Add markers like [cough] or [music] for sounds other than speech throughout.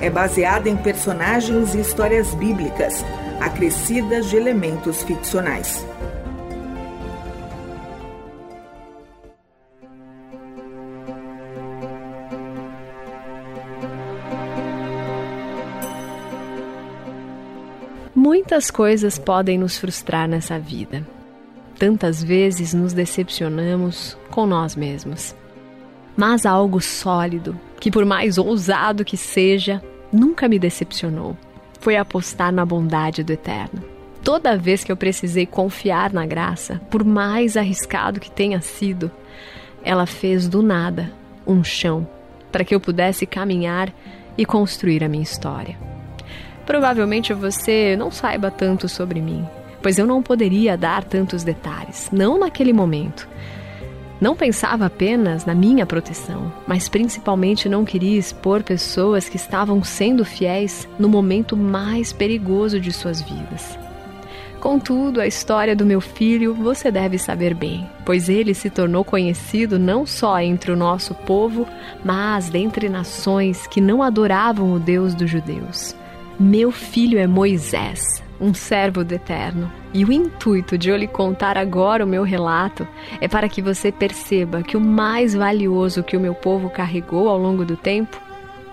é baseada em personagens e histórias bíblicas, acrescidas de elementos ficcionais. Muitas coisas podem nos frustrar nessa vida. Tantas vezes nos decepcionamos com nós mesmos. Mas algo sólido, que por mais ousado que seja, nunca me decepcionou. Foi apostar na bondade do Eterno. Toda vez que eu precisei confiar na graça, por mais arriscado que tenha sido, ela fez do nada um chão para que eu pudesse caminhar e construir a minha história. Provavelmente você não saiba tanto sobre mim, pois eu não poderia dar tantos detalhes, não naquele momento. Não pensava apenas na minha proteção, mas principalmente não queria expor pessoas que estavam sendo fiéis no momento mais perigoso de suas vidas. Contudo, a história do meu filho você deve saber bem, pois ele se tornou conhecido não só entre o nosso povo, mas dentre nações que não adoravam o Deus dos judeus. Meu filho é Moisés, um servo do Eterno. E o intuito de eu lhe contar agora o meu relato é para que você perceba que o mais valioso que o meu povo carregou ao longo do tempo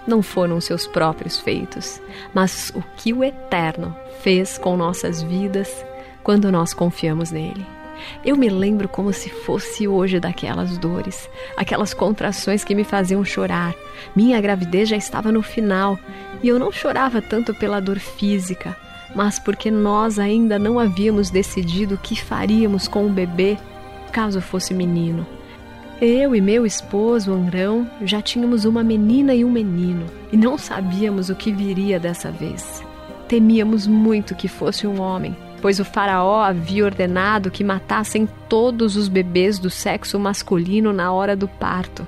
não foram seus próprios feitos, mas o que o Eterno fez com nossas vidas quando nós confiamos nele. Eu me lembro como se fosse hoje daquelas dores, aquelas contrações que me faziam chorar. Minha gravidez já estava no final e eu não chorava tanto pela dor física, mas porque nós ainda não havíamos decidido o que faríamos com o bebê caso fosse menino. Eu e meu esposo, Andrão, já tínhamos uma menina e um menino e não sabíamos o que viria dessa vez. Temíamos muito que fosse um homem pois o Faraó havia ordenado que matassem todos os bebês do sexo masculino na hora do parto.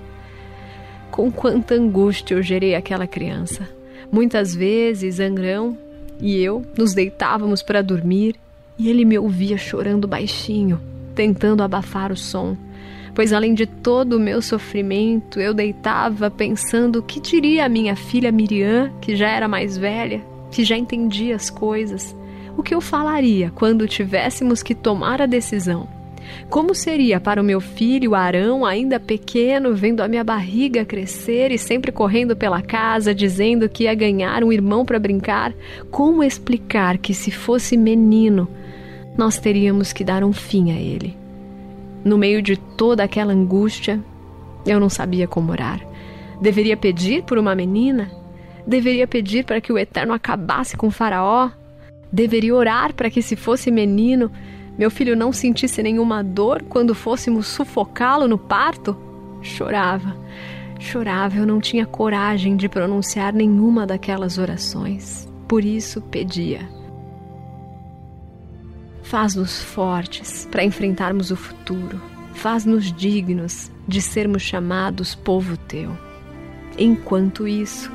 Com quanta angústia eu gerei aquela criança. Muitas vezes, Angrão e eu nos deitávamos para dormir e ele me ouvia chorando baixinho, tentando abafar o som. Pois além de todo o meu sofrimento, eu deitava pensando o que diria a minha filha Miriam, que já era mais velha, que já entendia as coisas o que eu falaria quando tivéssemos que tomar a decisão? Como seria para o meu filho Arão, ainda pequeno, vendo a minha barriga crescer e sempre correndo pela casa, dizendo que ia ganhar um irmão para brincar? Como explicar que, se fosse menino, nós teríamos que dar um fim a ele? No meio de toda aquela angústia, eu não sabia como orar. Deveria pedir por uma menina? Deveria pedir para que o Eterno acabasse com Faraó? Deveria orar para que, se fosse menino, meu filho não sentisse nenhuma dor quando fôssemos sufocá-lo no parto? Chorava, chorava, eu não tinha coragem de pronunciar nenhuma daquelas orações. Por isso pedia. Faz-nos fortes para enfrentarmos o futuro. Faz-nos dignos de sermos chamados povo teu. Enquanto isso,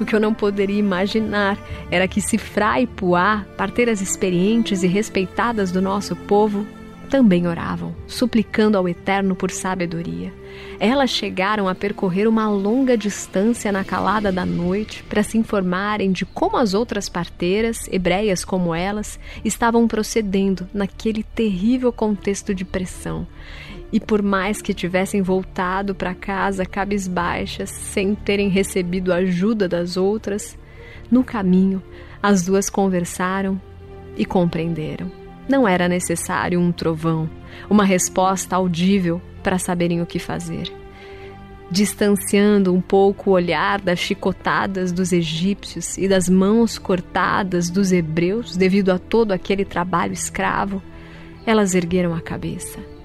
o que eu não poderia imaginar era que Sifra e Puá, parteiras experientes e respeitadas do nosso povo, também oravam, suplicando ao Eterno por sabedoria. Elas chegaram a percorrer uma longa distância na calada da noite para se informarem de como as outras parteiras, hebreias como elas, estavam procedendo naquele terrível contexto de pressão. E por mais que tivessem voltado para casa cabisbaixas, sem terem recebido ajuda das outras, no caminho as duas conversaram e compreenderam. Não era necessário um trovão, uma resposta audível para saberem o que fazer. Distanciando um pouco o olhar das chicotadas dos egípcios e das mãos cortadas dos hebreus devido a todo aquele trabalho escravo, elas ergueram a cabeça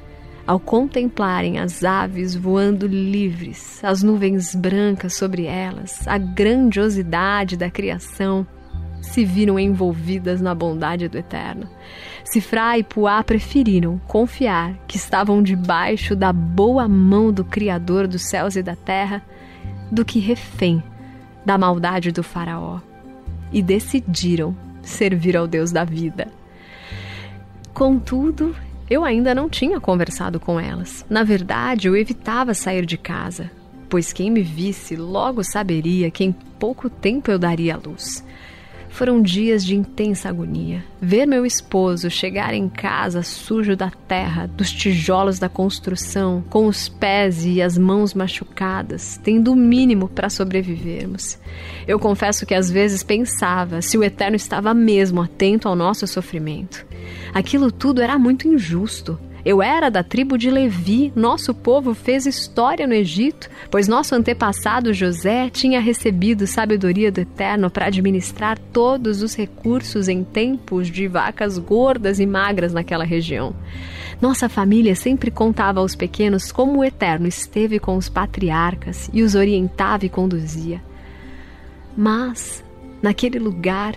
ao contemplarem as aves voando livres, as nuvens brancas sobre elas, a grandiosidade da criação, se viram envolvidas na bondade do Eterno. Sifrá e Puá preferiram confiar que estavam debaixo da boa mão do Criador dos céus e da terra do que refém da maldade do Faraó e decidiram servir ao Deus da vida. Contudo, eu ainda não tinha conversado com elas. Na verdade, eu evitava sair de casa, pois quem me visse logo saberia que em pouco tempo eu daria a luz. Foram dias de intensa agonia. Ver meu esposo chegar em casa sujo da terra, dos tijolos da construção, com os pés e as mãos machucadas, tendo o mínimo para sobrevivermos. Eu confesso que às vezes pensava se o Eterno estava mesmo atento ao nosso sofrimento. Aquilo tudo era muito injusto. Eu era da tribo de Levi, nosso povo fez história no Egito, pois nosso antepassado José tinha recebido sabedoria do Eterno para administrar todos os recursos em tempos de vacas gordas e magras naquela região. Nossa família sempre contava aos pequenos como o Eterno esteve com os patriarcas e os orientava e conduzia. Mas, naquele lugar,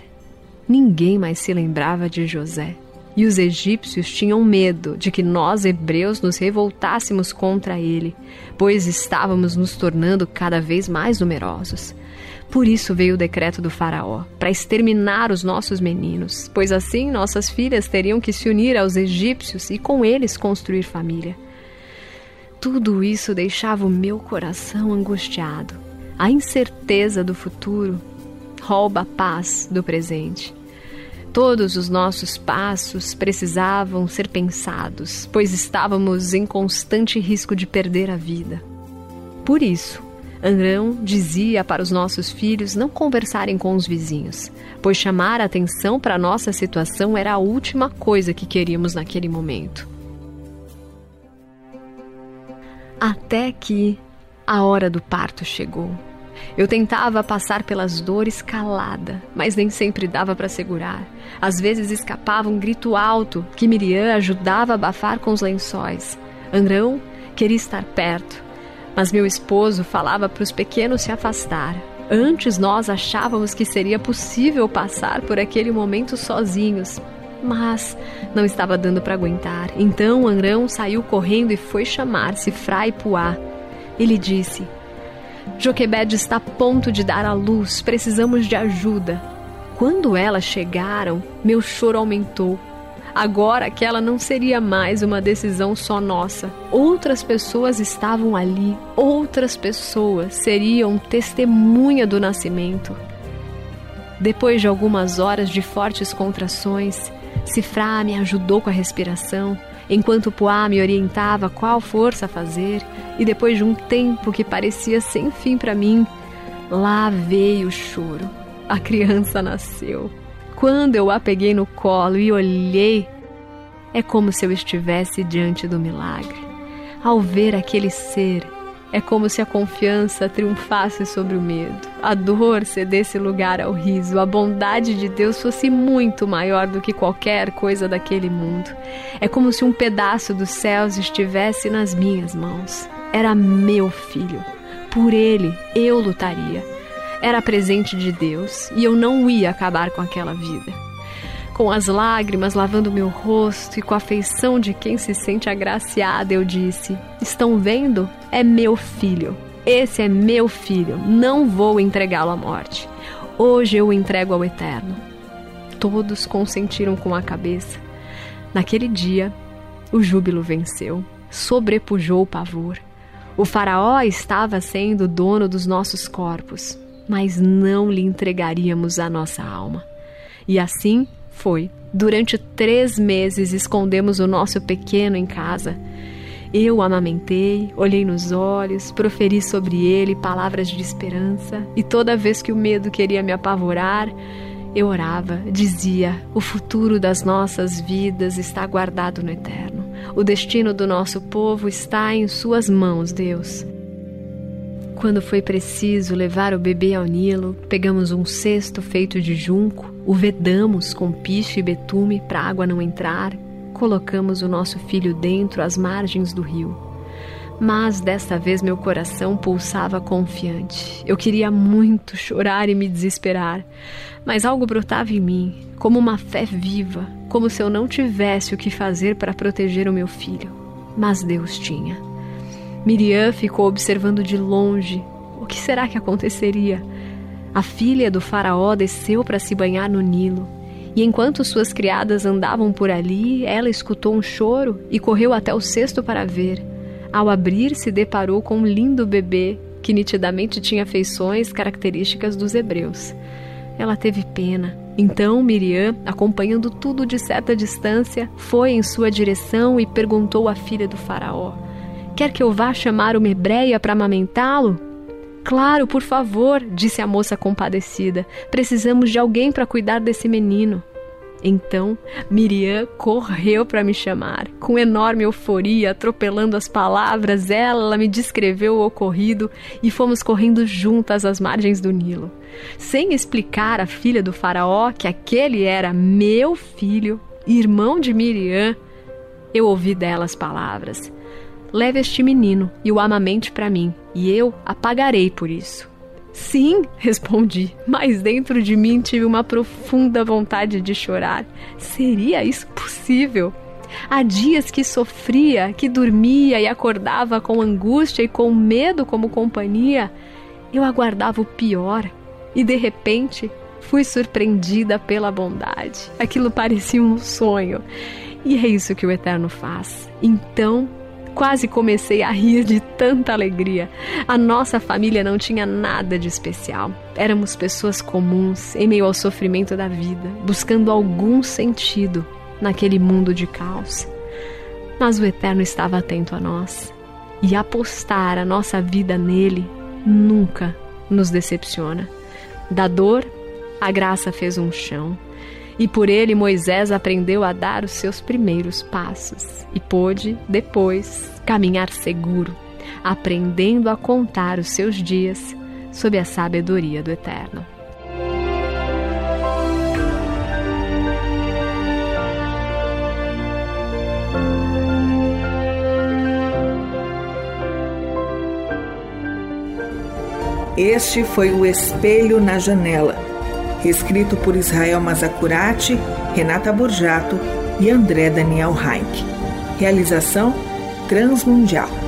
ninguém mais se lembrava de José. E os egípcios tinham medo de que nós, hebreus, nos revoltássemos contra ele, pois estávamos nos tornando cada vez mais numerosos. Por isso veio o decreto do Faraó, para exterminar os nossos meninos, pois assim nossas filhas teriam que se unir aos egípcios e com eles construir família. Tudo isso deixava o meu coração angustiado. A incerteza do futuro rouba a paz do presente. Todos os nossos passos precisavam ser pensados, pois estávamos em constante risco de perder a vida. Por isso, Andrão dizia para os nossos filhos não conversarem com os vizinhos, pois chamar a atenção para a nossa situação era a última coisa que queríamos naquele momento. Até que a hora do parto chegou. Eu tentava passar pelas dores calada, mas nem sempre dava para segurar. Às vezes escapava um grito alto que Miriam ajudava a abafar com os lençóis. Andrão queria estar perto, mas meu esposo falava para os pequenos se afastar. Antes nós achávamos que seria possível passar por aquele momento sozinhos, mas não estava dando para aguentar. Então Andrão saiu correndo e foi chamar-se Frai Puá. Ele disse: Joquebed está a ponto de dar à luz, precisamos de ajuda. Quando elas chegaram, meu choro aumentou. Agora aquela não seria mais uma decisão só nossa. Outras pessoas estavam ali, outras pessoas seriam testemunha do nascimento. Depois de algumas horas de fortes contrações, Cifrá me ajudou com a respiração enquanto Poá me orientava qual força fazer, e depois de um tempo que parecia sem fim para mim, lá veio o choro. A criança nasceu. Quando eu a peguei no colo e olhei, é como se eu estivesse diante do milagre. Ao ver aquele ser, é como se a confiança triunfasse sobre o medo, a dor cedesse lugar ao riso, a bondade de Deus fosse muito maior do que qualquer coisa daquele mundo. É como se um pedaço dos céus estivesse nas minhas mãos. Era meu filho. Por ele eu lutaria. Era presente de Deus e eu não ia acabar com aquela vida com as lágrimas lavando meu rosto e com a feição de quem se sente agraciada, eu disse: Estão vendo? É meu filho. Esse é meu filho. Não vou entregá-lo à morte. Hoje eu o entrego ao Eterno. Todos consentiram com a cabeça. Naquele dia, o júbilo venceu, sobrepujou o pavor. O Faraó estava sendo dono dos nossos corpos, mas não lhe entregaríamos a nossa alma. E assim foi. Durante três meses escondemos o nosso pequeno em casa. Eu o amamentei, olhei nos olhos, proferi sobre ele palavras de esperança, e toda vez que o medo queria me apavorar, eu orava, dizia: O futuro das nossas vidas está guardado no eterno. O destino do nosso povo está em Suas mãos, Deus. Quando foi preciso levar o bebê ao Nilo, pegamos um cesto feito de junco, o vedamos com piche e betume para a água não entrar, colocamos o nosso filho dentro às margens do rio. Mas desta vez meu coração pulsava confiante. Eu queria muito chorar e me desesperar, mas algo brotava em mim, como uma fé viva, como se eu não tivesse o que fazer para proteger o meu filho. Mas Deus tinha. Miriam ficou observando de longe. O que será que aconteceria? A filha do faraó desceu para se banhar no Nilo. E enquanto suas criadas andavam por ali, ela escutou um choro e correu até o cesto para ver. Ao abrir, se deparou com um lindo bebê que nitidamente tinha feições características dos hebreus. Ela teve pena. Então Miriam, acompanhando tudo de certa distância, foi em sua direção e perguntou à filha do faraó: Quer que eu vá chamar uma hebreia para amamentá-lo? Claro, por favor, disse a moça compadecida. Precisamos de alguém para cuidar desse menino. Então Miriam correu para me chamar. Com enorme euforia, atropelando as palavras, ela me descreveu o ocorrido e fomos correndo juntas às margens do Nilo. Sem explicar à filha do Faraó que aquele era meu filho, irmão de Miriam, eu ouvi dela as palavras: Leve este menino e o amamente para mim, e eu apagarei por isso. Sim, [laughs] respondi, mas dentro de mim tive uma profunda vontade de chorar. Seria isso possível? Há dias que sofria, que dormia e acordava com angústia e com medo como companhia. Eu aguardava o pior e de repente fui surpreendida pela bondade. Aquilo parecia um sonho. E é isso que o Eterno faz. Então Quase comecei a rir de tanta alegria. A nossa família não tinha nada de especial. Éramos pessoas comuns em meio ao sofrimento da vida, buscando algum sentido naquele mundo de caos. Mas o Eterno estava atento a nós e apostar a nossa vida nele nunca nos decepciona. Da dor, a graça fez um chão e por ele Moisés aprendeu a dar os seus primeiros passos e pôde, depois, caminhar seguro, aprendendo a contar os seus dias sob a sabedoria do Eterno. Este foi o Espelho na Janela escrito por Israel Mazacurati, Renata Borjato e André Daniel Heinck. Realização Transmundial.